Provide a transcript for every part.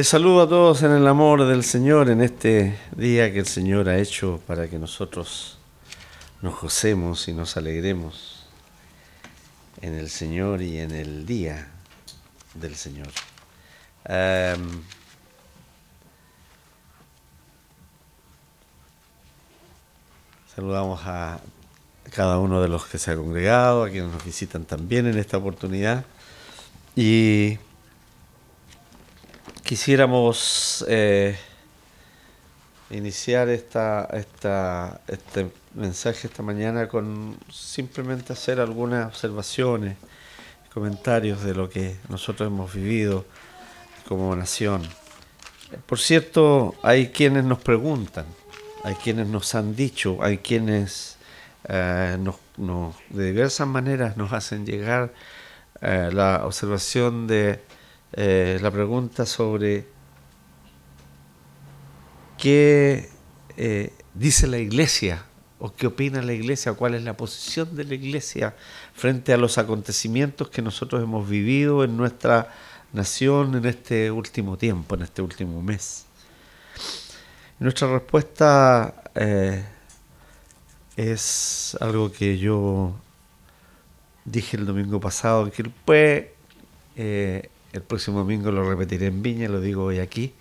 Les saludo a todos en el amor del Señor en este día que el Señor ha hecho para que nosotros nos gocemos y nos alegremos en el Señor y en el día del Señor. Saludamos a cada uno de los que se ha congregado, a quienes nos visitan también en esta oportunidad. Y quisiéramos eh, iniciar esta, este mensaje esta mañana con simplemente hacer algunas observaciones, comentarios de lo que nosotros hemos vivido como nación. Por cierto, hay quienes nos preguntan, hay quienes nos han dicho, hay quienes eh, de diversas maneras nos hacen llegar eh, la observación de eh, la pregunta sobre qué dice la iglesia o qué opina la iglesia, cuál es la posición de la iglesia frente a los acontecimientos que nosotros hemos vivido en nuestra nación en este último tiempo, en este último mes. Nuestra respuesta es algo que yo dije el domingo pasado, que pues el próximo domingo lo repetiré en Viña, lo digo hoy aquí,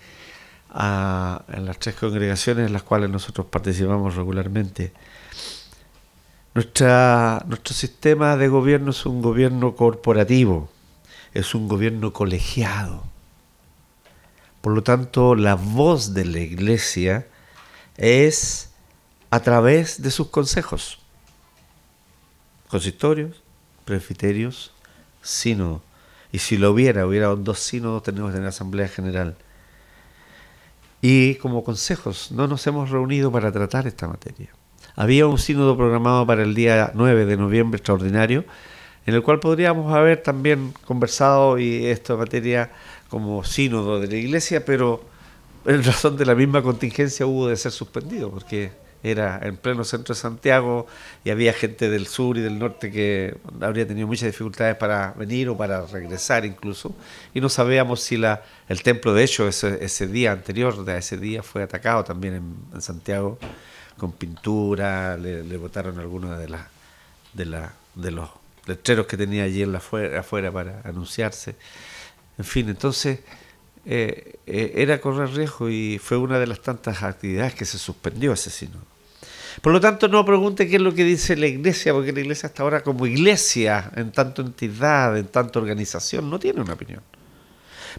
en las tres congregaciones en las cuales nosotros participamos regularmente. Nuestra, nuestro sistema de gobierno es un gobierno corporativo, es un gobierno colegiado. Por lo tanto, la voz de la iglesia es a través de sus consejos. Consistorios, presbiterios, sínodo. Y si lo hubiera, hubiera dos sínodos, tenemos en la Asamblea General. Y como consejos, no nos hemos reunido para tratar esta materia. Había un sínodo programado para el día 9 de noviembre extraordinario, en el cual podríamos haber también conversado y esta materia como sínodo de la Iglesia, pero en razón de la misma contingencia hubo de ser suspendido, porque era en pleno centro de Santiago y había gente del sur y del norte que habría tenido muchas dificultades para venir o para regresar incluso y no sabíamos si la, el templo de hecho ese, día anterior de ese día fue atacado también en, Santiago con pintura le, le botaron algunos de la, de la de los letreros que tenía allí en la afuera, afuera para anunciarse. En fin entonces eh, eh, era correr riesgo y fue una de las tantas actividades que se suspendió ese sínodo. Por lo tanto, no pregunte qué es lo que dice la iglesia, porque la iglesia hasta ahora como iglesia, en tanto entidad, en tanto organización, no tiene una opinión.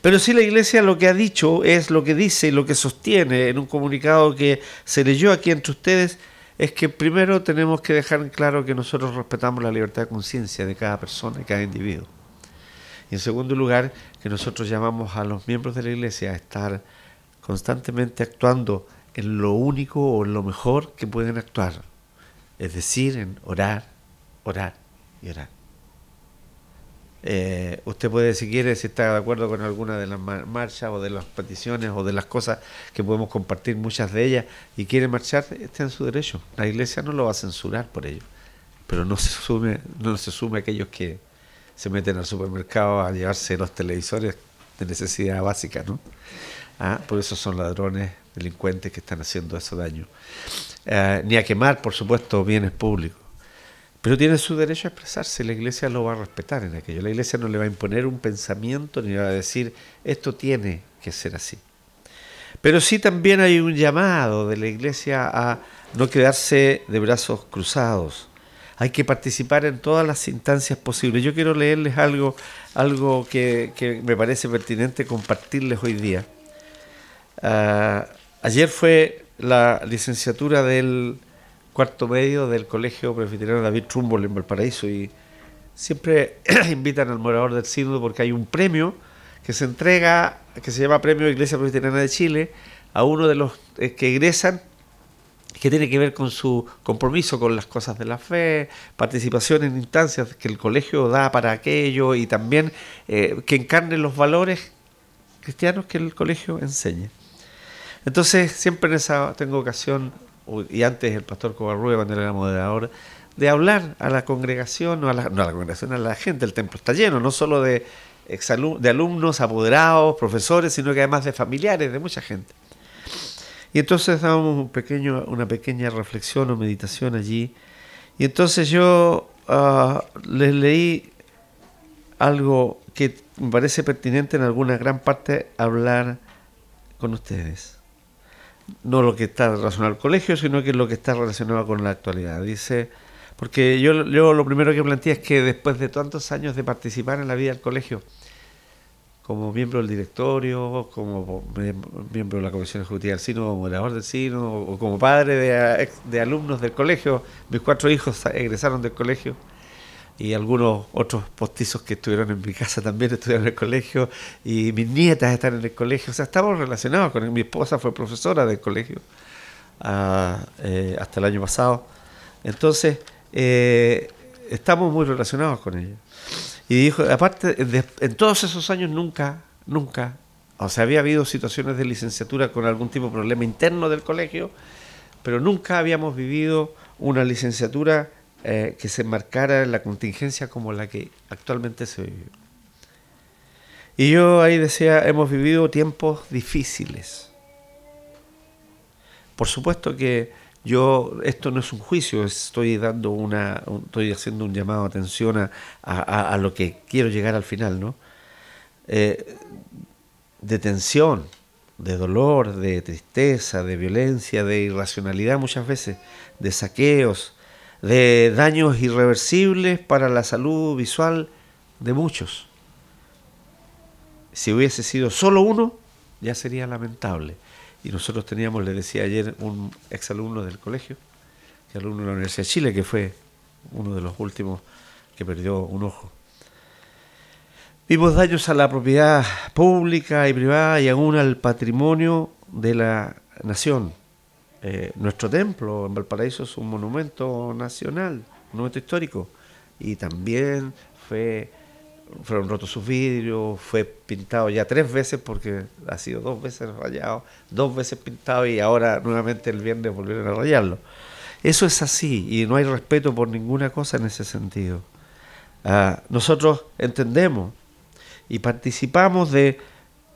Pero sí la iglesia lo que ha dicho es lo que dice y lo que sostiene en un comunicado que se leyó aquí entre ustedes, es que primero tenemos que dejar en claro que nosotros respetamos la libertad de conciencia de cada persona y cada individuo. Y en segundo lugar, que nosotros llamamos a los miembros de la iglesia a estar constantemente actuando en lo único o en lo mejor que pueden actuar. Es decir, en orar, orar y orar. Eh, usted puede, si quiere, si está de acuerdo con alguna de las marchas o de las peticiones o de las cosas que podemos compartir, muchas de ellas, y quiere marchar, está en su derecho. La iglesia no lo va a censurar por ello. Pero no se sume, no se sume aquellos que, se meten al supermercado a llevarse los televisores de necesidad básica, ¿no? Ah, por eso son ladrones, delincuentes que están haciendo ese daño. Eh, ni a quemar, por supuesto, bienes públicos. Pero tiene su derecho a expresarse, la iglesia lo va a respetar en aquello. La iglesia no le va a imponer un pensamiento ni va a decir, esto tiene que ser así. Pero sí también hay un llamado de la iglesia a no quedarse de brazos cruzados, hay que participar en todas las instancias posibles. Yo quiero leerles algo, algo que, me parece pertinente compartirles hoy día. Ah, ayer fue la licenciatura del cuarto medio del Colegio Presbiteriano David Trumbull en Valparaíso y siempre invitan al morador del sínodo porque hay un premio que se entrega, que se llama Premio Iglesia Presbiteriana de Chile, a uno de los eh, que egresan que tiene que ver con su compromiso con las cosas de la fe, participación en instancias que el colegio da para aquello y también eh, que encarnen los valores cristianos que el colegio enseña. Entonces, siempre en esa tengo ocasión, y antes el pastor Covarrueda, cuando era moderador, de hablar a la congregación, no a la, no a la congregación, a la gente, el templo está lleno, no solo de de alumnos, apoderados, profesores, sino que además de familiares, de mucha gente. Y entonces dábamos un pequeño, una pequeña reflexión o meditación allí. Y entonces yo uh, les leí algo que me parece pertinente en alguna gran parte hablar con ustedes. No lo que está relacionado al colegio, sino que lo que está relacionado con la actualidad. Dice, porque yo, yo lo primero que planteé es que después de tantos años de participar en la vida del colegio, como miembro del directorio, como miembro de la comisión ejecutiva del SINO, como moderador del SINO, o como padre de, alumnos del colegio. Mis cuatro hijos egresaron del colegio y algunos otros postizos que estuvieron en mi casa también estudiaron en el colegio y mis nietas están en el colegio. O sea, estamos relacionados con él. Mi esposa fue profesora del colegio ah, eh, hasta el año pasado. Entonces, eh, estamos muy relacionados con ella. Y dijo, aparte, en todos esos años nunca, nunca, o sea, había habido situaciones de licenciatura con algún tipo de problema interno del colegio, pero nunca habíamos vivido una licenciatura eh, que se marcara en la contingencia como la que actualmente se vive. Y yo ahí decía, hemos vivido tiempos difíciles. Por supuesto que yo, esto no es un juicio, estoy dando una, estoy haciendo un llamado de atención a, lo que quiero llegar al final, ¿no? Eh, de tensión, de dolor, de tristeza, de violencia, de irracionalidad muchas veces, de saqueos, de daños irreversibles para la salud visual de muchos. Si hubiese sido solo uno, ya sería lamentable. Y nosotros teníamos, le decía ayer, un exalumno del colegio, y alumno de la Universidad de Chile, que fue uno de los últimos que perdió un ojo. Vimos daños a la propiedad pública y privada y aún al patrimonio de la nación. Eh, nuestro templo en Valparaíso es un monumento nacional, un monumento histórico, y también fue fueron rotos sus vidrios, fue pintado ya tres veces porque ha sido dos veces rayado, dos veces pintado y ahora nuevamente el viernes volvieron a rayarlo. Eso es así y no hay respeto por ninguna cosa en ese sentido. Ah, nosotros entendemos y participamos de,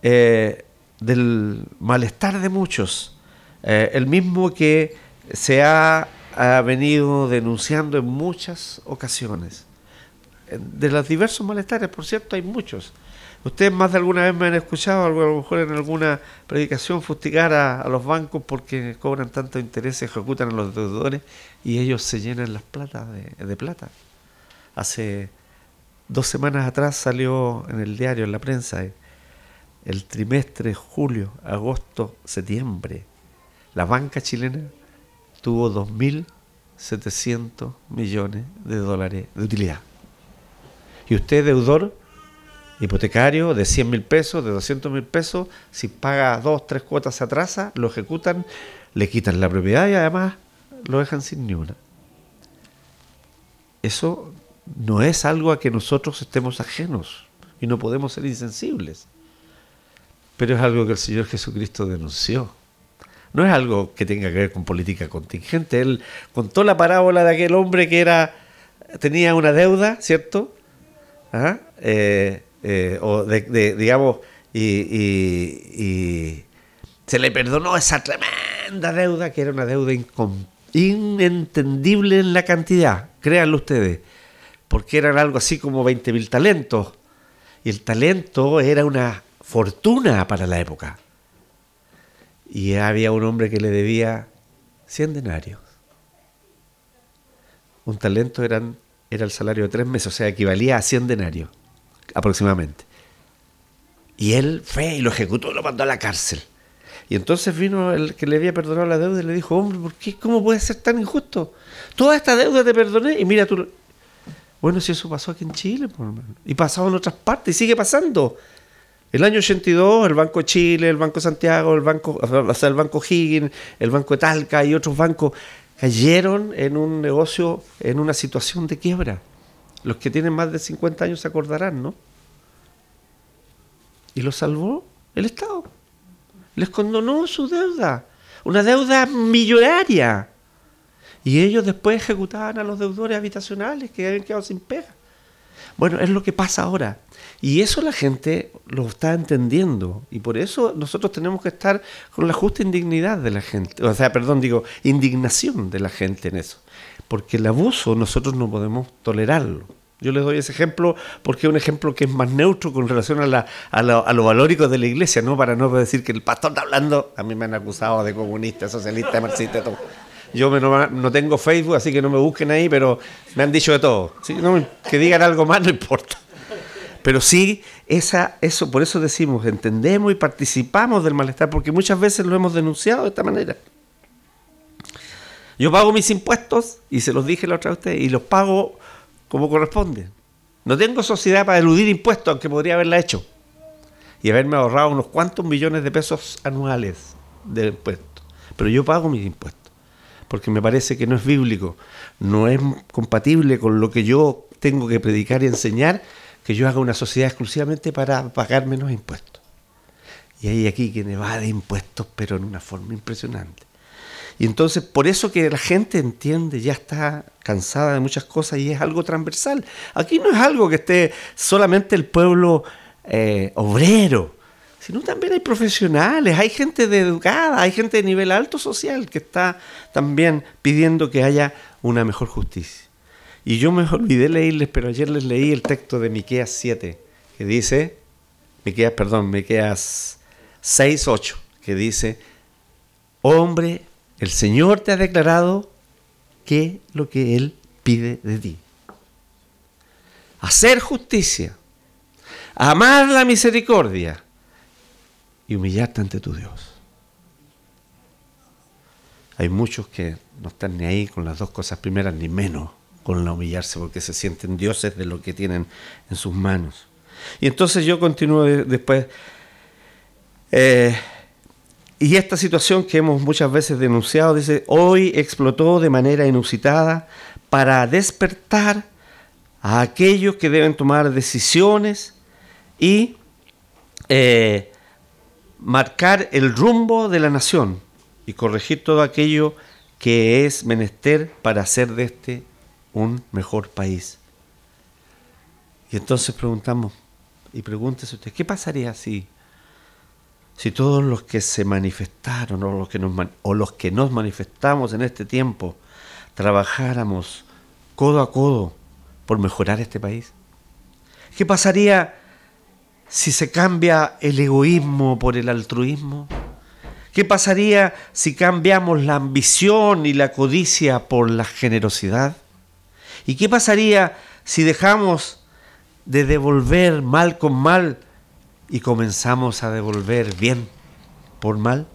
eh, del malestar de muchos, eh, el mismo que se ha venido denunciando en muchas ocasiones de los diversos malestares, por cierto, hay muchos. Ustedes más de alguna vez me han escuchado, a lo mejor en alguna predicación, fustigar a, los bancos porque cobran tanto interés, ejecutan a los deudores y ellos se llenan las platas de, plata. Hace dos semanas atrás salió en el diario, en la prensa, el trimestre julio, agosto, septiembre. La banca chilena tuvo 2.700 millones de dólares de utilidad y usted deudor hipotecario de 100 mil pesos, de 200 mil pesos, si paga dos, tres cuotas se atrasa, lo ejecutan, le quitan la propiedad y además lo dejan sin ni una. Eso no es algo a que nosotros estemos ajenos y no podemos ser insensibles. Pero es algo que el Señor Jesucristo denunció. No es algo que tenga que ver con política contingente. Él contó la parábola de aquel hombre que era tenía una deuda, ¿cierto? Eh, eh, o digamos, y, se le perdonó esa tremenda deuda, que era una deuda inentendible en la cantidad, créanlo ustedes, porque eran algo así como 20 mil talentos, y el talento era una fortuna para la época. Y había un hombre que le debía 100 denarios. Un talento eran era el salario de tres meses, o sea, equivalía a 100 denarios, aproximadamente. Y él fue y lo ejecutó lo mandó a la cárcel. Y entonces vino el que le había perdonado la deuda y le dijo, hombre, ¿por qué? ¿Cómo puede ser tan injusto? Toda esta deuda te perdoné y mira tú... Bueno, si eso pasó aquí en Chile, y pasaba en otras partes, y sigue pasando. El año 82, el Banco Chile, el Banco Santiago, el Banco, o sea, el Banco Higgins, el Banco Talca y otros bancos cayeron en un negocio, en una situación de quiebra. Los que tienen más de 50 años se acordarán, ¿no? Y lo salvó el Estado. Les condonó su deuda, una deuda millonaria. Y ellos después ejecutaban a los deudores habitacionales que habían quedado sin pega. Bueno, es lo que pasa ahora. Y eso la gente lo está entendiendo. Y por eso nosotros tenemos que estar con la justa indignidad de la gente. O sea, perdón, digo, indignación de la gente en eso. Porque el abuso nosotros no podemos tolerarlo. Yo les doy ese ejemplo porque es un ejemplo que es más neutro con relación a, la, a, lo, a lo valórico de la iglesia, ¿no? Para no decir que el pastor está hablando, a mí me han acusado de comunista, socialista, marxista, todo. Yo no, tengo Facebook, así que no me busquen ahí, pero me han dicho de todo. que digan algo más no importa. Pero sí, esa, eso, por eso decimos, entendemos y participamos del malestar, porque muchas veces lo hemos denunciado de esta manera. Yo pago mis impuestos, y se los dije la otra vez a ustedes, y los pago como corresponde. No tengo sociedad para eludir impuestos, aunque podría haberla hecho. Y haberme ahorrado unos cuantos millones de pesos anuales de impuestos. Pero yo pago mis impuestos porque me parece que no es bíblico, no es compatible con lo que yo tengo que predicar y enseñar, que yo haga una sociedad exclusivamente para pagar menos impuestos. Y hay aquí quien evade impuestos, pero en una forma impresionante. Y entonces, por eso que la gente entiende, ya está cansada de muchas cosas y es algo transversal. Aquí no es algo que esté solamente el pueblo eh, obrero, sino también hay profesionales, hay gente de educada, hay gente de nivel alto social que está también pidiendo que haya una mejor justicia. Y yo me olvidé leerles, pero ayer les leí el texto de Miqueas 7, que dice, Miqueas, perdón, Miqueas 6, 8, que dice, hombre, el Señor te ha declarado que lo que Él pide de ti. Hacer justicia, amar la misericordia, y humillarte ante tu Dios. Hay muchos que no están ni ahí con las dos cosas primeras, ni menos con la humillarse, porque se sienten dioses de lo que tienen en sus manos. Y entonces yo continúo después. Eh, y esta situación que hemos muchas veces denunciado, dice, hoy explotó de manera inusitada para despertar a aquellos que deben tomar decisiones y eh, marcar el rumbo de la nación y corregir todo aquello que es menester para hacer de este un mejor país. Y entonces preguntamos, y pregúntese usted, ¿qué pasaría si, si todos los que se manifestaron o los que, nos, o los que nos manifestamos en este tiempo trabajáramos codo a codo por mejorar este país? ¿Qué pasaría si se cambia el egoísmo por el altruismo? ¿Qué pasaría si cambiamos la ambición y la codicia por la generosidad? ¿Y qué pasaría si dejamos de devolver mal con mal y comenzamos a devolver bien por mal?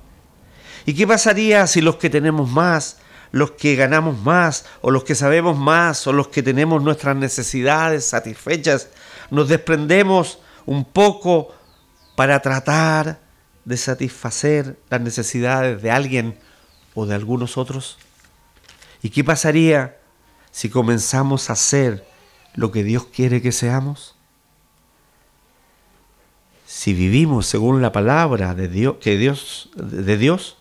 ¿Y qué pasaría si los que tenemos más, los que ganamos más, o los que sabemos más, o los que tenemos nuestras necesidades satisfechas, nos desprendemos un poco para tratar de satisfacer las necesidades de alguien o de algunos otros? ¿Y qué pasaría si comenzamos a hacer lo que Dios quiere que seamos? Si vivimos según la palabra de Dios, que Dios, de Dios,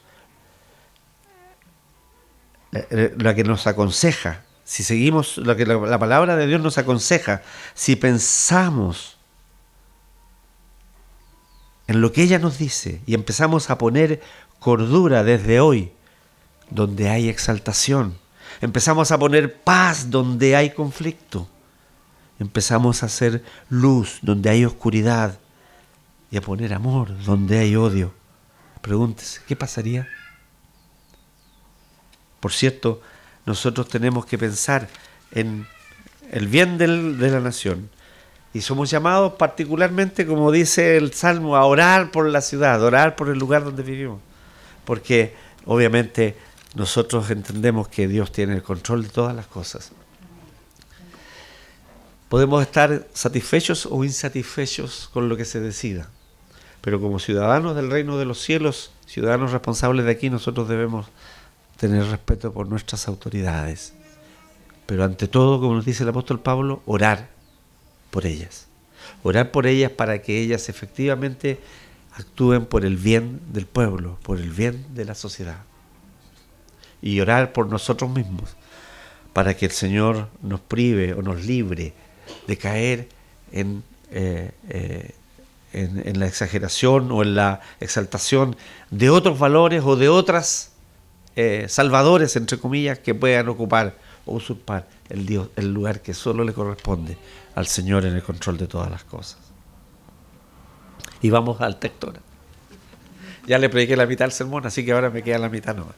la que nos aconseja, si seguimos lo que la palabra de Dios nos aconseja, si pensamos en lo que ella nos dice y empezamos a poner cordura desde hoy, donde hay exaltación. Empezamos a poner paz donde hay conflicto. Empezamos a hacer luz donde hay oscuridad y a poner amor donde hay odio. Pregúntese, ¿qué pasaría? Por cierto, nosotros tenemos que pensar en el bien de la nación, y somos llamados particularmente, como dice el Salmo, a orar por la ciudad, a orar por el lugar donde vivimos. Porque obviamente nosotros entendemos que Dios tiene el control de todas las cosas. Podemos estar satisfechos o insatisfechos con lo que se decida. Pero como ciudadanos del reino de los cielos, ciudadanos responsables de aquí, nosotros debemos tener respeto por nuestras autoridades. Pero ante todo, como nos dice el apóstol Pablo, orar por ellas. Orar por ellas para que ellas efectivamente actúen por el bien del pueblo, por el bien de la sociedad. Y orar por nosotros mismos, para que el Señor nos prive o nos libre de caer en, eh, eh, en, la exageración o en la exaltación de otros valores o de otras eh, salvadores, entre comillas, que puedan ocupar o usurpar el, Dios, el lugar que solo le corresponde al Señor en el control de todas las cosas. Y vamos al texto Ya le prediqué la mitad al sermón, así que ahora me queda la mitad nomás.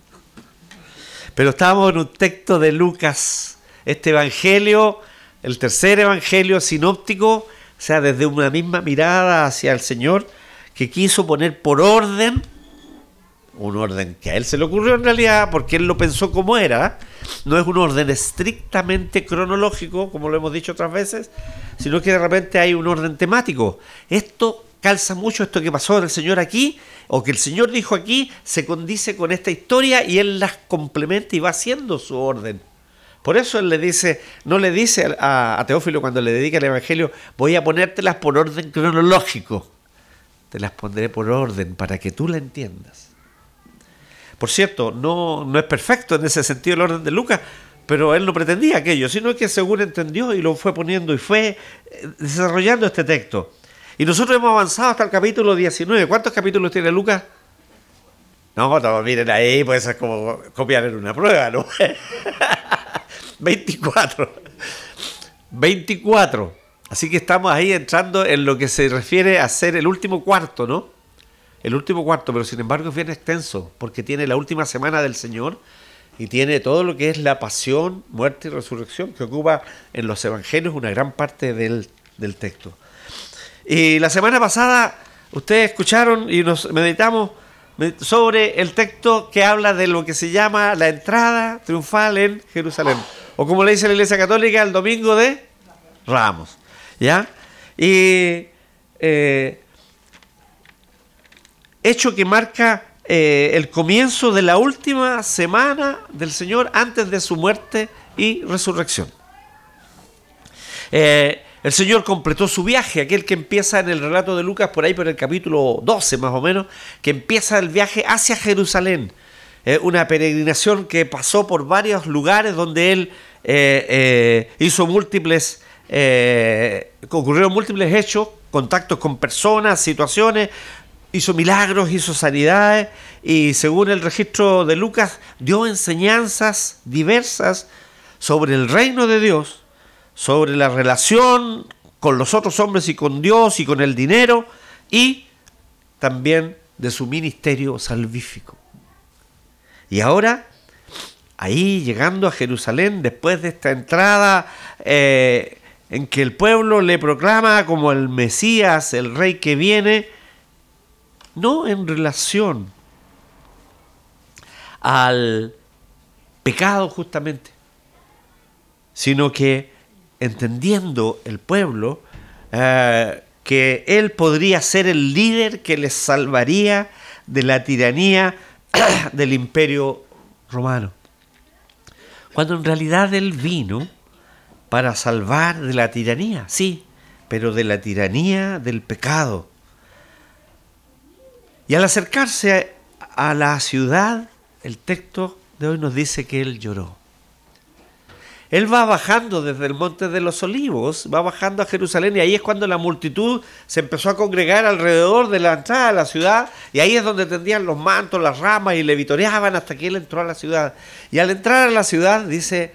Pero estábamos en un texto de Lucas, este evangelio, el tercer evangelio sinóptico, o sea, desde una misma mirada hacia el Señor, que quiso poner por orden, un orden que a él se le ocurrió en realidad, porque él lo pensó como era, no es un orden estrictamente cronológico, como lo hemos dicho otras veces, sino que de repente hay un orden temático. Esto calza mucho esto que pasó del Señor aquí, o que el Señor dijo aquí, se condice con esta historia y Él las complementa y va haciendo su orden. Por eso Él le dice, no le dice a, Teófilo cuando le dedica el Evangelio, voy a ponértelas por orden cronológico. Te las pondré por orden para que tú la entiendas. Por cierto, no, no es perfecto en ese sentido el orden de Lucas, pero él no pretendía aquello, sino que según entendió y lo fue poniendo y fue eh, desarrollando este texto. Y nosotros hemos avanzado hasta el capítulo 19. ¿Cuántos capítulos tiene Lucas? No, miren ahí, pues es como copiar en una prueba, ¿no? 24. 24. Así que estamos ahí entrando en lo que se refiere a ser el último cuarto, ¿no? El último cuarto, pero sin embargo es bien extenso, porque tiene la última semana del Señor y tiene todo lo que es la pasión, muerte y resurrección que ocupa en los evangelios una gran parte del, del texto. Y la semana pasada ustedes escucharon y nos meditamos sobre el texto que habla de lo que se llama la entrada triunfal en Jerusalén. O como le dice la Iglesia Católica, el domingo de Ramos. ¿Ya? Y eh, hecho que marca eh, el comienzo de la última semana del Señor antes de su muerte y resurrección. Eh, el Señor completó su viaje, aquel que empieza en el relato de Lucas por ahí por el capítulo 12 más o menos, que empieza el viaje hacia Jerusalén. Eh, una peregrinación que pasó por varios lugares donde él hizo múltiples, ocurrieron múltiples hechos, contactos con personas, situaciones, hizo milagros, hizo sanidades y según el registro de Lucas dio enseñanzas diversas sobre el reino de Dios sobre la relación con los otros hombres y con Dios y con el dinero y también de su ministerio salvífico. Y ahora, ahí llegando a Jerusalén, después de esta entrada eh, en que el pueblo le proclama como el Mesías, el rey que viene, no en relación al pecado justamente, sino que entendiendo el pueblo eh, que él podría ser el líder que les salvaría de la tiranía del imperio romano. Cuando en realidad él vino para salvar de la tiranía, sí, pero de la tiranía del pecado. Y al acercarse a la ciudad, el texto de hoy nos dice que él lloró. Él va bajando desde el Monte de los Olivos, va bajando a Jerusalén y ahí es cuando la multitud se empezó a congregar alrededor de la entrada a la ciudad y ahí es donde tendían los mantos, las ramas y le vitoreaban hasta que él entró a la ciudad. Y al entrar a la ciudad, dice,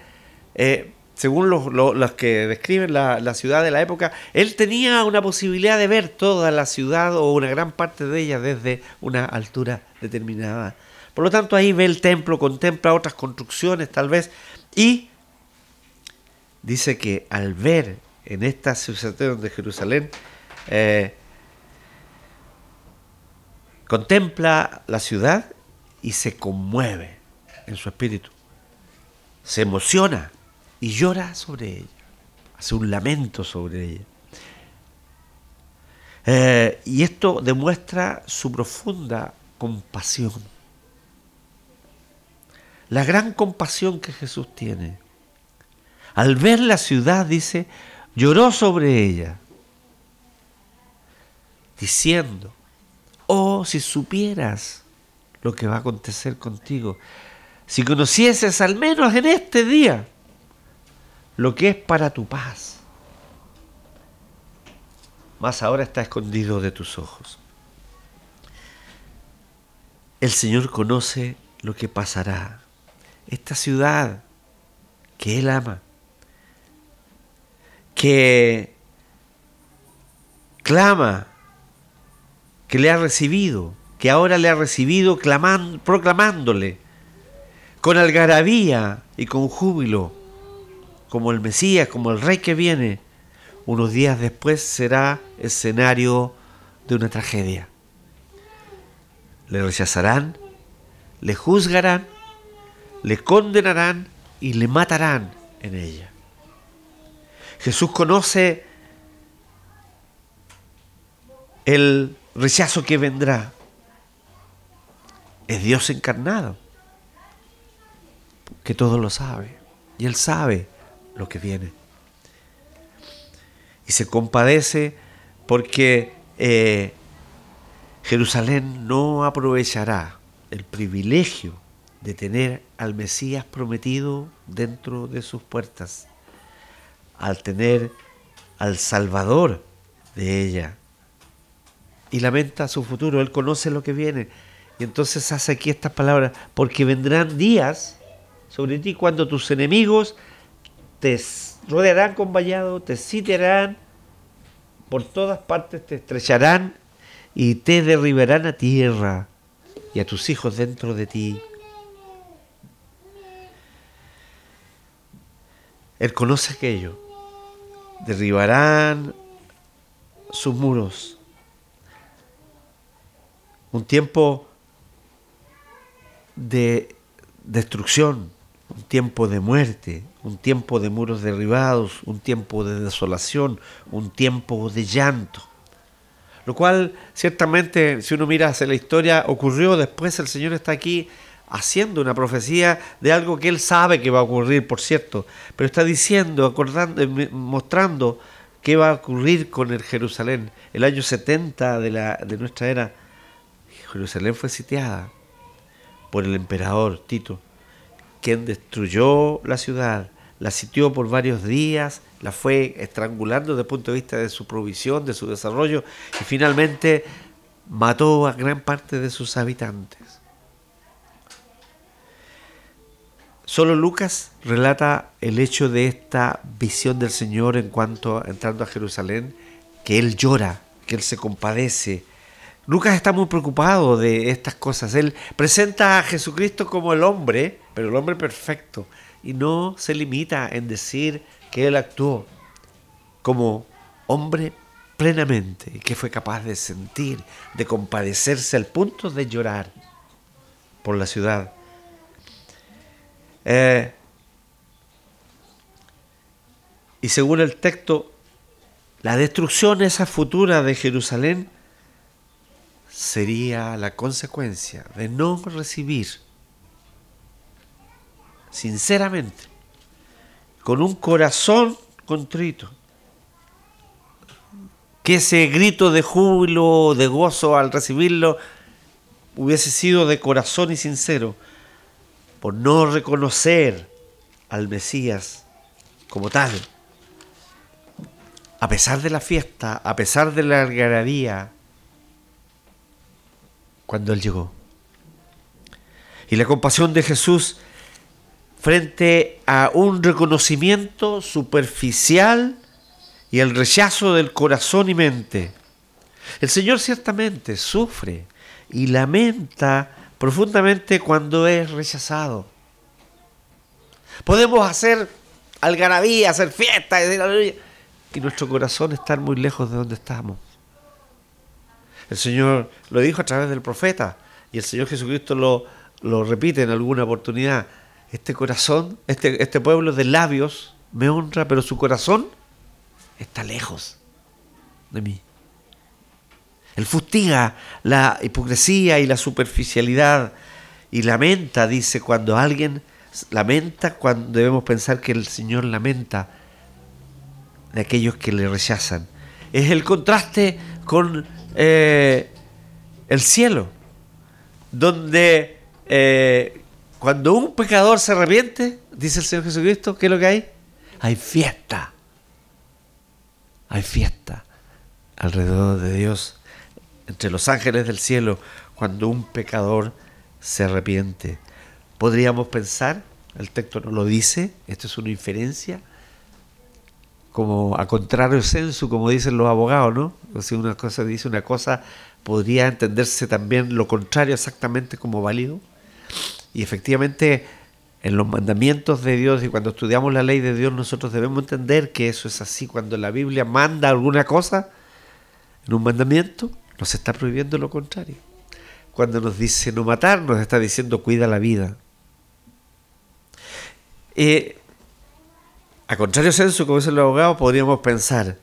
eh, según los, que describen la, la, ciudad de la época, él tenía una posibilidad de ver toda la ciudad o una gran parte de ella desde una altura determinada. Por lo tanto, ahí ve el templo, contempla otras construcciones tal vez y dice que al ver en esta asociación de Jerusalén, eh, contempla la ciudad y se conmueve en su espíritu. Se emociona y llora sobre ella. Hace un lamento sobre ella. Eh, y esto demuestra su profunda compasión. La gran compasión que Jesús tiene al ver la ciudad, dice, lloró sobre ella, diciendo, oh, si supieras lo que va a acontecer contigo, si conocieses al menos en este día lo que es para tu paz. mas ahora está escondido de tus ojos. El Señor conoce lo que pasará. Esta ciudad que Él ama, que clama, que le ha recibido, que ahora le ha recibido clamando, proclamándole con algarabía y con júbilo, como el Mesías, como el Rey que viene, unos días después será escenario de una tragedia. Le rechazarán, le juzgarán, le condenarán y le matarán en ella. Jesús conoce el rechazo que vendrá. Es Dios encarnado, que todo lo sabe, y Él sabe lo que viene y se compadece porque eh, Jerusalén no aprovechará el privilegio de tener al Mesías prometido dentro de sus puertas, al tener al Salvador de ella. Y lamenta su futuro, él conoce lo que viene. Y entonces hace aquí estas palabras, porque vendrán días sobre ti cuando tus enemigos te rodearán con vallado, te sitiarán por todas partes, te estrecharán y te derribarán a tierra y a tus hijos dentro de ti. Él conoce aquello. Derribarán sus muros. Un tiempo de destrucción, tiempo de muerte, un tiempo de muros derribados, un tiempo de desolación, un tiempo de llanto. Lo cual ciertamente, si uno mira hacia la historia, ocurrió después, el Señor está aquí haciendo una profecía de algo que Él sabe que va a ocurrir, por cierto, pero está diciendo, acordando, eh, mostrando qué va a ocurrir con el Jerusalén. El año 70 de, la, de nuestra era, Jerusalén fue sitiada por el emperador Tito, quien destruyó la ciudad, la sitió por varios días, la fue estrangulando desde el punto de vista de su provisión, de su desarrollo, y finalmente mató a gran parte de sus habitantes. Solo Lucas relata el hecho de esta visión del Señor en cuanto entrando a Jerusalén, que él llora, que él se compadece. Lucas está muy preocupado de estas cosas. Él presenta a Jesucristo como el hombre, pero el hombre perfecto, y no se limita en decir que él actuó como hombre plenamente que fue capaz de sentir, de compadecerse al punto de llorar por la ciudad. Eh, y según el texto, la destrucción esa futura de Jerusalén sería la consecuencia de no recibir sinceramente, con un corazón contrito, que ese grito de júbilo, de gozo al recibirlo, hubiese sido de corazón y sincero, por no reconocer al Mesías como tal. A pesar de la fiesta, a pesar de la algarabía, cuando Él llegó. Y la compasión de Jesús frente a un reconocimiento superficial y el rechazo del corazón y mente. El Señor ciertamente sufre y lamenta profundamente cuando es rechazado. Podemos hacer algarabía, hacer fiesta y nuestro corazón estar muy lejos de donde estamos. El Señor lo dijo a través del profeta y el Señor Jesucristo lo, lo repite en alguna oportunidad este corazón, este, este pueblo de labios me honra, pero su corazón está lejos de mí. Él fustiga la hipocresía y la superficialidad y lamenta, dice, cuando alguien lamenta, cuando debemos pensar que el Señor lamenta de aquellos que le rechazan. Es el contraste con eh, el cielo, donde eh, cuando un pecador se arrepiente, dice el Señor Jesucristo, ¿qué es lo que hay? Hay fiesta. Hay fiesta. alrededor de Dios, entre los ángeles del cielo, cuando un pecador se arrepiente. Podríamos pensar, el texto no lo dice, esto es una inferencia, como a contrario sensu, como dicen los abogados, ¿no? O si una cosa dice una cosa, podría entenderse también lo contrario exactamente como válido. Y efectivamente, en los mandamientos de Dios y cuando estudiamos la ley de Dios, nosotros debemos entender que eso es así. Cuando la Biblia manda alguna cosa en un mandamiento, nos está prohibiendo lo contrario. Cuando nos dice no matar, nos está diciendo cuida la vida. Eh, a contrario senso, como dice el abogado, podríamos pensar,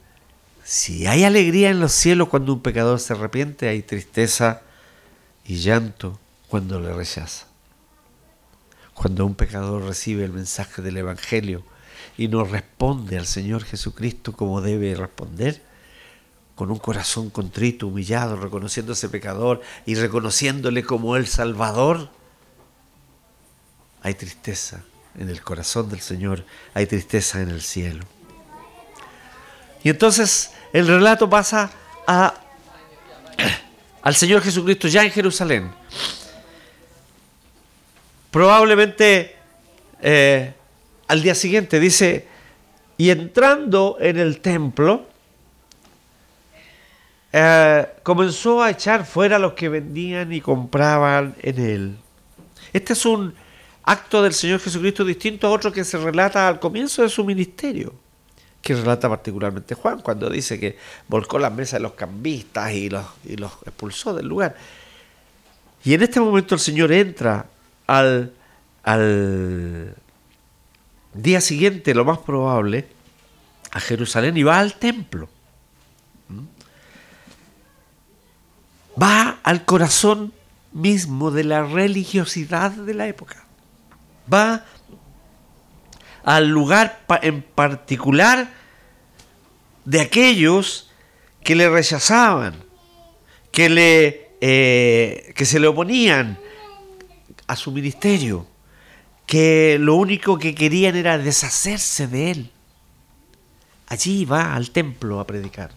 si hay alegría en los cielos cuando un pecador se arrepiente, hay tristeza y llanto cuando le rechaza. Cuando un pecador recibe el mensaje del Evangelio y no responde al Señor Jesucristo como debe responder, con un corazón contrito, humillado, reconociendo ese pecador y reconociéndole como el Salvador, hay tristeza en el corazón del Señor, hay tristeza en el cielo. Y entonces el relato pasa a, al Señor Jesucristo ya en Jerusalén. Probablemente eh, al día siguiente dice, y entrando en el templo, eh, comenzó a echar fuera a los que vendían y compraban en él. Este es un acto del Señor Jesucristo distinto a otro que se relata al comienzo de su ministerio, que relata particularmente Juan, cuando dice que volcó las mesas de los cambistas y los, expulsó del lugar. Y en este momento el Señor entra al, al día siguiente, lo más probable, a Jerusalén y va al templo. ¿Mm? Va al corazón mismo de la religiosidad de la época va al lugar en particular de aquellos que le rechazaban, que, le, eh, que se le oponían a su ministerio, que lo único que querían era deshacerse de él. Allí va al templo a predicar.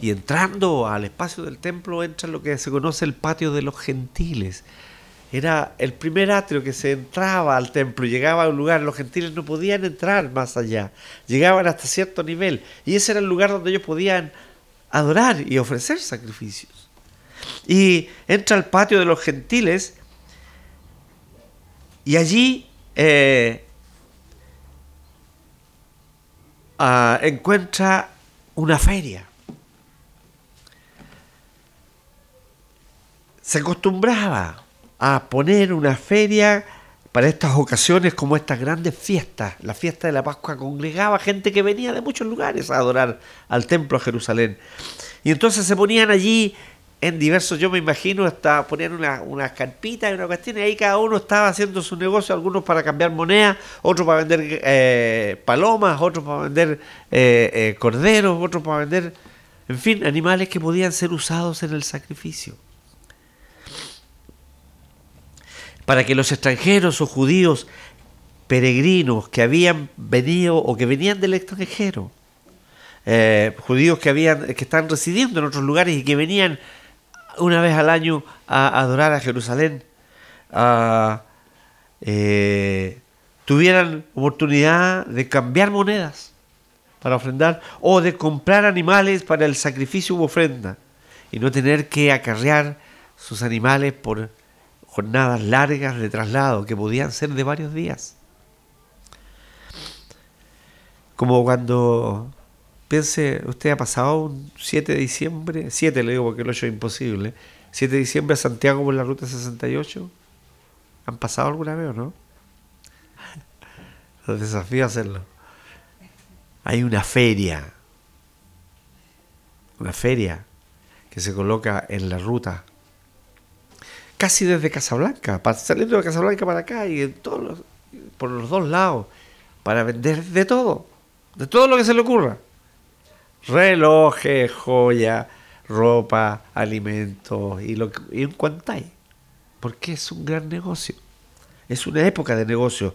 Y entrando al espacio del templo entra lo que se conoce el patio de los gentiles, era el primer atrio que se entraba al templo, llegaba a un lugar, los gentiles no podían entrar más allá, llegaban hasta cierto nivel, y ese era el lugar donde ellos podían adorar y ofrecer sacrificios. Y entra al patio de los gentiles, y allí eh, ah, encuentra una feria. Se acostumbraba a poner una feria para estas ocasiones como estas grandes fiestas. La fiesta de la Pascua congregaba gente que venía de muchos lugares a adorar al templo a Jerusalén. Y entonces se ponían allí en diversos, yo me imagino, hasta ponían unas una carpitas y una cuestión, y ahí cada uno estaba haciendo su negocio, algunos para cambiar moneda, otros para vender eh, palomas, otros para vender eh, eh, corderos, otros para vender, en fin, animales que podían ser usados en el sacrificio. Para que los extranjeros o judíos peregrinos que habían venido o que venían del extranjero, eh, judíos que habían que están residiendo en otros lugares y que venían una vez al año a, adorar a Jerusalén, eh, tuvieran oportunidad de cambiar monedas para ofrendar o de comprar animales para el sacrificio u ofrenda y no tener que acarrear sus animales por jornadas largas de traslado que podían ser de varios días. Como cuando piense, usted ha pasado un 7 de diciembre, 7 le digo porque lo hecho imposible, 7 de diciembre a Santiago por la ruta 68. ¿Han pasado alguna vez o no? Los desafío a hacerlo. Hay una feria, una feria que se coloca en la ruta casi desde Casablanca, saliendo de Casablanca para acá y todos por los dos lados, para vender de todo, de todo lo que se le ocurra. Relojes, joya, ropa, alimentos y, lo, y un cuantay. Porque es un gran negocio. Es una época de negocio.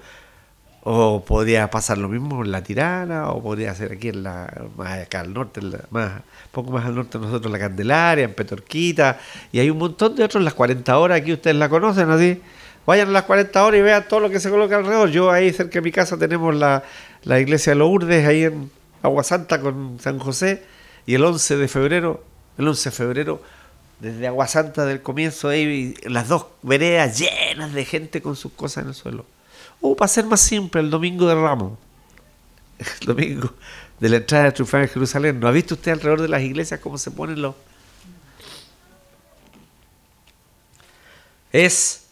O podría pasar lo mismo en La Tirana, o podría ser aquí en la, más acá al norte, más, poco más al norte nosotros en La Candelaria, en Petorquita, y hay un montón de otros, las 40 horas, aquí ustedes la conocen, así. Vayan a las 40 horas y vean todo lo que se coloca alrededor. Yo ahí cerca de mi casa tenemos la, la iglesia de Lourdes, ahí en Aguasanta con San José, y el 11 de febrero, el 11 de febrero, desde Aguasanta del comienzo, ahí las dos veredas llenas de gente con sus cosas en el suelo. O para ser más simple, el domingo de Ramos. El domingo de la entrada de triunfal en Jerusalén. ¿No ha visto usted alrededor de las iglesias cómo se ponen los... Es,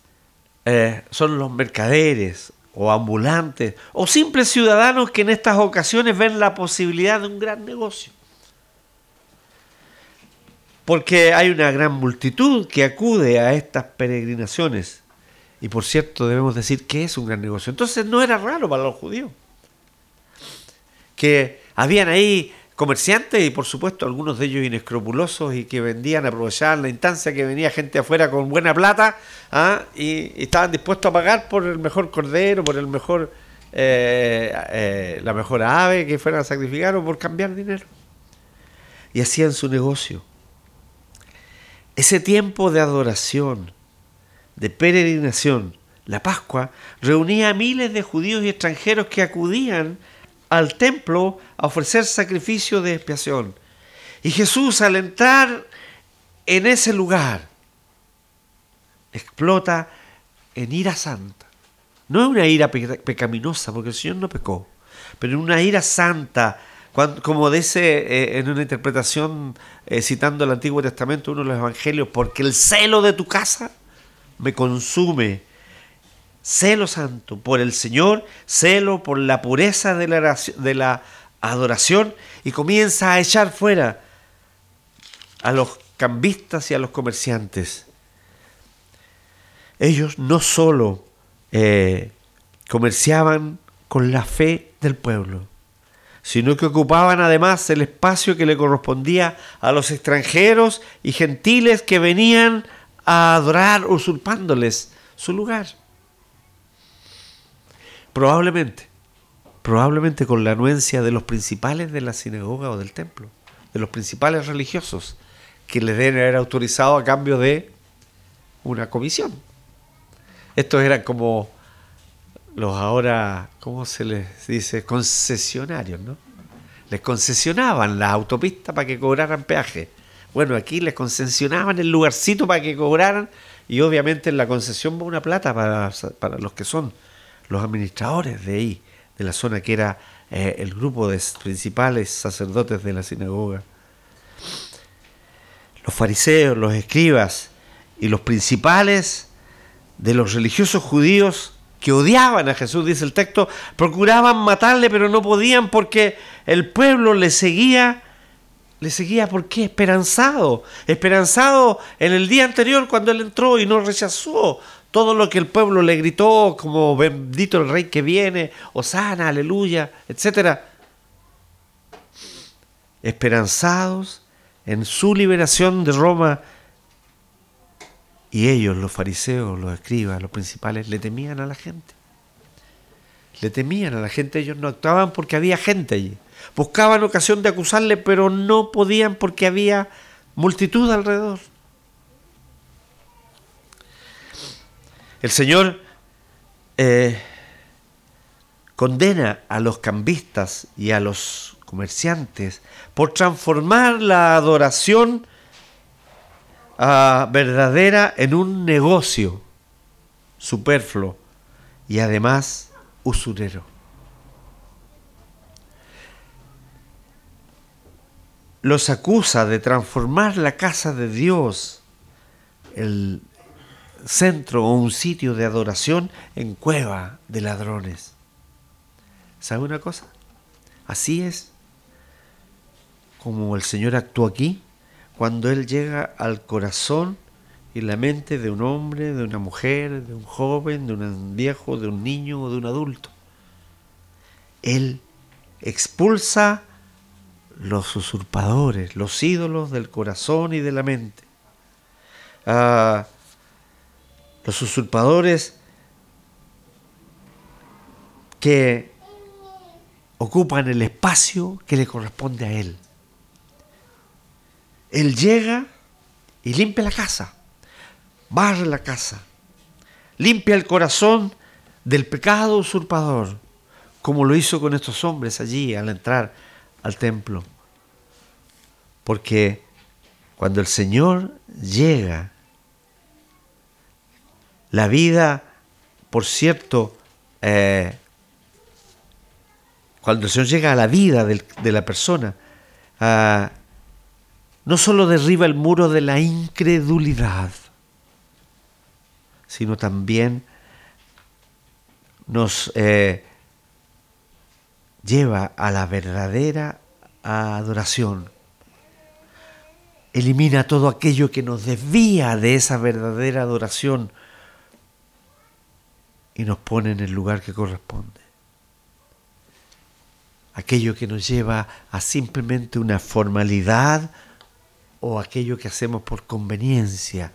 eh, son los mercaderes o ambulantes o simples ciudadanos que en estas ocasiones ven la posibilidad de un gran negocio. Porque hay una gran multitud que acude a estas peregrinaciones y por cierto, debemos decir que es un gran negocio. Entonces no era raro para los judíos. Que habían ahí comerciantes y por supuesto algunos de ellos inescrupulosos y que vendían, aprovechaban la instancia que venía gente afuera con buena plata ¿ah? y, estaban dispuestos a pagar por el mejor cordero, por el mejor eh, eh, la mejor ave que fueran a sacrificar o por cambiar dinero. Y hacían su negocio. Ese tiempo de adoración, de peregrinación, la Pascua, reunía a miles de judíos y extranjeros que acudían al templo a ofrecer sacrificio de expiación. Y Jesús al entrar en ese lugar explota en ira santa. No es una ira pecaminosa, porque el Señor no pecó, pero en una ira santa, como dice eh, en una interpretación eh, citando el Antiguo Testamento, uno de los Evangelios, porque el celo de tu casa me consume. Celo santo por el Señor, celo por la pureza de la, de la adoración y comienza a echar fuera a los cambistas y a los comerciantes. Ellos no solo eh, comerciaban con la fe del pueblo, sino que ocupaban además el espacio que le correspondía a los extranjeros y gentiles que venían a adorar usurpándoles su lugar. Probablemente, probablemente con la anuencia de los principales de la sinagoga o del templo, de los principales religiosos, que les deben haber autorizado a cambio de una comisión. Estos eran como los ahora, ¿cómo se les dice? Concesionarios, ¿no? Les concesionaban la autopista para que cobraran peaje. Bueno, aquí les concesionaban el lugarcito para que cobraran y obviamente en la concesión va una plata para, los que son los administradores de ahí, de la zona que era eh, el grupo de principales sacerdotes de la sinagoga. Los fariseos, los escribas y los principales de los religiosos judíos que odiaban a Jesús, dice el texto, procuraban matarle, pero no podían porque el pueblo le seguía le seguía porque esperanzado, esperanzado en el día anterior cuando él entró y no rechazó todo lo que el pueblo le gritó como bendito el rey que viene, Osana, aleluya, etc. Esperanzados en su liberación de Roma y ellos, los fariseos, los escribas, los principales, le temían a la gente. Le temían a la gente, ellos no actuaban porque había gente allí. Buscaban ocasión de acusarle, pero no podían porque había multitud alrededor. El Señor eh, condena a los cambistas y a los comerciantes por transformar la adoración ah, verdadera en un negocio superfluo y además usurero. Los acusa de transformar la casa de Dios, el centro o un sitio de adoración, en cueva de ladrones. ¿Sabe una cosa? Así es como el Señor actúa aquí, cuando Él llega al corazón y la mente de un hombre, de una mujer, de un joven, de un viejo, de un niño o de un adulto. Él expulsa los usurpadores, los ídolos del corazón y de la mente. Ah, los usurpadores que ocupan el espacio que le corresponde a Él. Él llega y limpia la casa, barre la casa, limpia el corazón del pecado usurpador, como lo hizo con estos hombres allí al entrar al templo. Porque cuando el Señor llega, la vida, por cierto, eh, cuando el Señor llega a la vida de la persona, ah, no solo derriba el muro de la incredulidad, sino también nos eh, lleva a la verdadera adoración. Elimina todo aquello que nos desvía de esa verdadera adoración y nos pone en el lugar que corresponde. Aquello que nos lleva a simplemente una formalidad o aquello que hacemos por conveniencia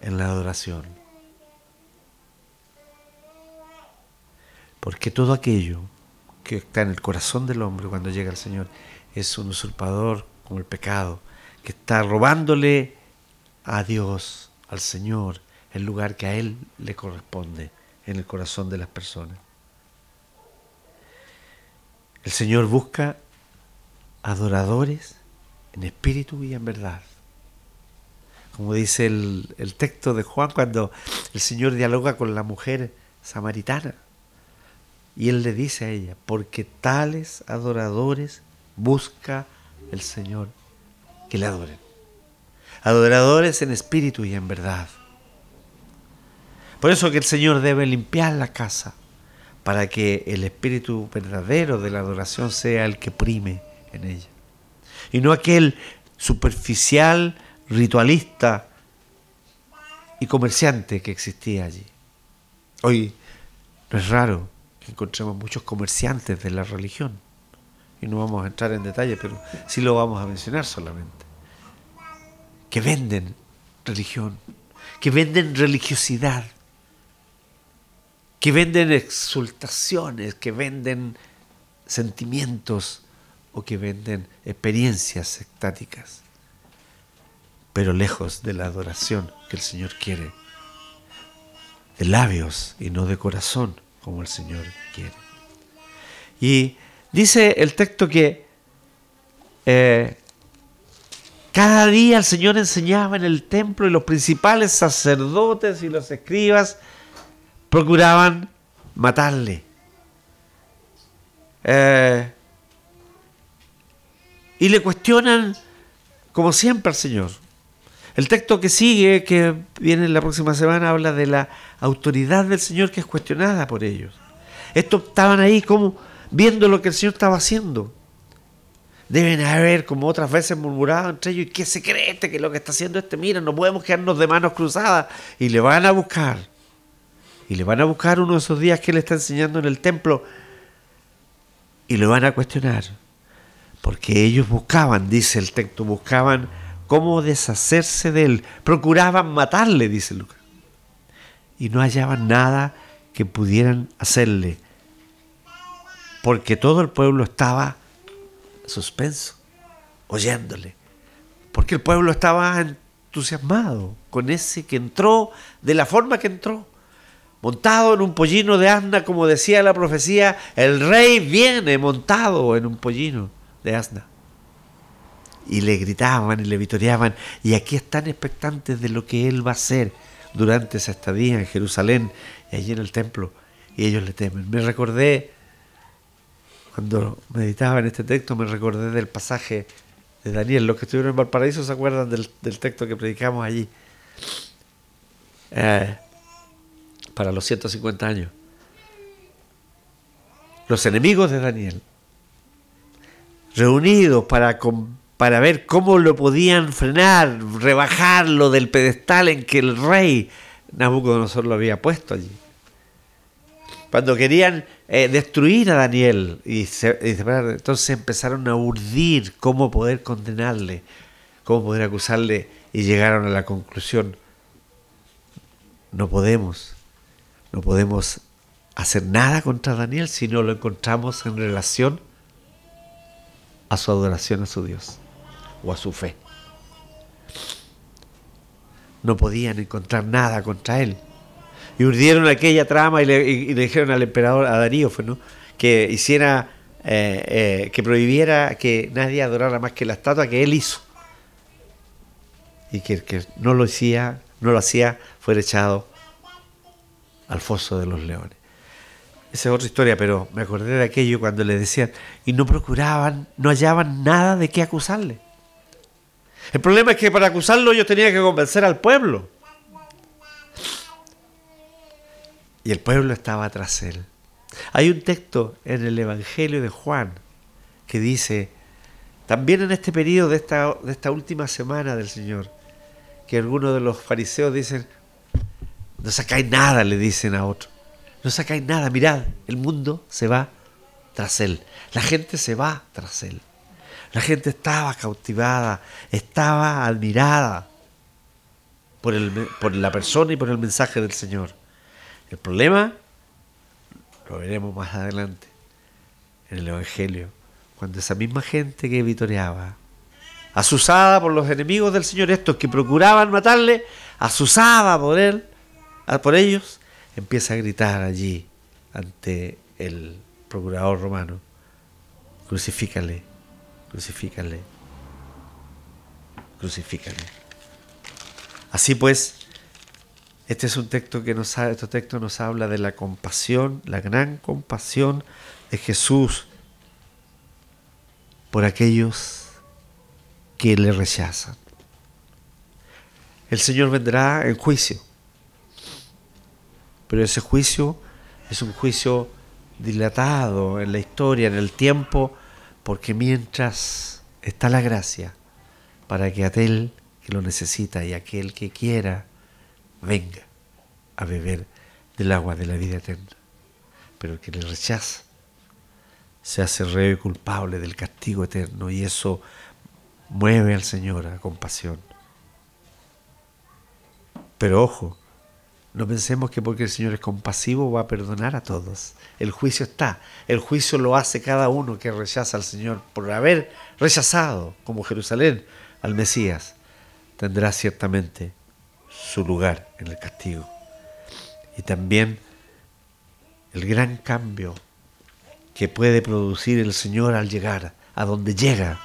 en la adoración. Porque todo aquello que está en el corazón del hombre cuando llega el Señor es un usurpador como el pecado, que está robándole a Dios, al Señor, el lugar que a Él le corresponde en el corazón de las personas. El Señor busca adoradores en espíritu y en verdad. Como dice el, el, texto de Juan cuando el Señor dialoga con la mujer samaritana. Y Él le dice a ella, porque tales adoradores busca el Señor que le adoren. Adoradores en espíritu y en verdad. Por eso que el Señor debe limpiar la casa para que el espíritu verdadero de la adoración sea el que prime en ella y no aquel superficial, ritualista y comerciante que existía allí. Hoy no es raro que encontremos muchos comerciantes de la religión. Y no vamos a entrar en detalle, pero sí lo vamos a mencionar solamente. Que venden religión, que venden religiosidad, que venden exultaciones, que venden sentimientos o que venden experiencias estáticas, pero lejos de la adoración que el Señor quiere, de labios y no de corazón como el Señor quiere. Y dice el texto que eh, cada día el Señor enseñaba en el templo y los principales sacerdotes y los escribas procuraban matarle. Eh, y le cuestionan, como siempre, al Señor. El texto que sigue, que viene la próxima semana, habla de la autoridad del Señor que es cuestionada por ellos. Estos estaban ahí como viendo lo que el Señor estaba haciendo. Deben haber, como otras veces, murmurado entre ellos, ¿y qué se cree este que lo que está haciendo este? Mira, no podemos quedarnos de manos cruzadas. Y le van a buscar. Y le van a buscar uno de esos días que él está enseñando en el templo. Y le van a cuestionar porque ellos buscaban, dice el texto, buscaban cómo deshacerse de él, procuraban matarle, dice Lucas, y no hallaban nada que pudieran hacerle, porque todo el pueblo estaba suspenso, oyéndole, porque el pueblo estaba entusiasmado con ese que entró de la forma que entró montado en un pollino de asna, como decía la profecía, el rey viene montado en un pollino de asna. Y le gritaban y le vitoreaban. Y aquí están expectantes de lo que él va a hacer durante esa estadía en Jerusalén y allí en el templo. Y ellos le temen. Me recordé, cuando meditaba en este texto, me recordé del pasaje de Daniel. Los que estuvieron en Valparaíso se acuerdan del, texto que predicamos allí. Eh, para los 150 años. Los enemigos de Daniel reunidos para, para ver cómo lo podían frenar, rebajarlo del pedestal en que el rey Nabucodonosor lo había puesto allí. Cuando querían eh, destruir a Daniel, y, entonces empezaron a urdir cómo poder condenarle, cómo poder acusarle, y llegaron a la conclusión, no podemos, no podemos hacer nada contra Daniel si no lo encontramos en relación a su adoración a su Dios o a su fe. No podían encontrar nada contra él. Y urdieron aquella trama y le, dijeron al emperador, a Darío, que hiciera, eh, eh, que prohibiera que nadie adorara más que la estatua que él hizo. Y que el que no lo hacía, no lo hacía, fuera echado al foso de los leones. Esa es otra historia, pero me acordé de aquello cuando le decían, y no procuraban, no hallaban nada de qué acusarle. El problema es que para acusarlo yo tenía que convencer al pueblo. Y el pueblo estaba tras él. Hay un texto en el Evangelio de Juan que dice, también en este periodo de esta, de esta última semana del Señor, que algunos de los fariseos dicen, no sacáis nada, le dicen a otro. No sacáis nada, mirad, el mundo se va tras él. La gente se va tras él. La gente estaba cautivada, estaba admirada por, el, por la persona y por el mensaje del Señor. El problema lo veremos más adelante en el Evangelio, cuando esa misma gente que vitoreaba, asusada por los enemigos del Señor, estos que procuraban matarle, asusada por él, por ellos, empieza a gritar allí ante el procurador romano, crucifícale, crucifícale, crucifícale. Así pues, este es un texto que nos, este texto nos habla de la compasión, la gran compasión de Jesús por aquellos que le rechazan. El Señor vendrá en juicio pero ese juicio es un juicio dilatado en la historia, en el tiempo, porque mientras está la gracia, para que aquel que lo necesita y aquel que quiera venga a beber del agua de la vida eterna. Pero el que le rechaza se hace reo culpable del castigo eterno y eso mueve al Señor a compasión. Pero ojo, no pensemos que porque el Señor es compasivo va a perdonar a todos. El juicio está. El juicio lo hace cada uno que rechaza al Señor por haber rechazado, como Jerusalén, al Mesías. Tendrá ciertamente su lugar en el castigo. Y también el gran cambio que puede producir el Señor al llegar a donde llega.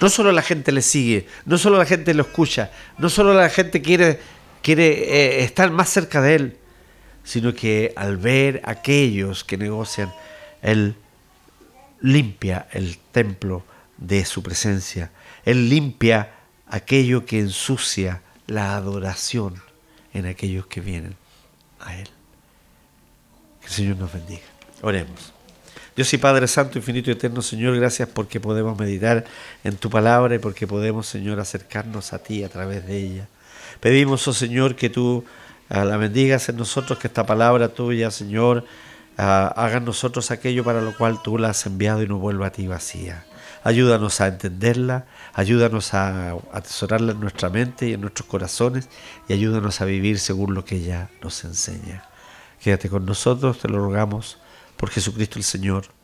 No solo la gente le sigue, no solo la gente lo escucha, no solo la gente quiere quiere eh, estar más cerca de Él, sino que al ver aquellos que negocian, Él limpia el templo de su presencia. Él limpia aquello que ensucia la adoración en aquellos que vienen a Él. Que el Señor nos bendiga. Oremos. Dios y Padre Santo, infinito y eterno Señor, gracias porque podemos meditar en tu palabra y porque podemos, Señor, acercarnos a ti a través de ella. Pedimos, oh Señor, que tú ah, la bendigas en nosotros, que esta palabra tuya, Señor, ah, haga en nosotros aquello para lo cual tú la has enviado y no vuelva a ti vacía. Ayúdanos a entenderla, ayúdanos a atesorarla en nuestra mente y en nuestros corazones y ayúdanos a vivir según lo que ella nos enseña. Quédate con nosotros, te lo rogamos por Jesucristo el Señor.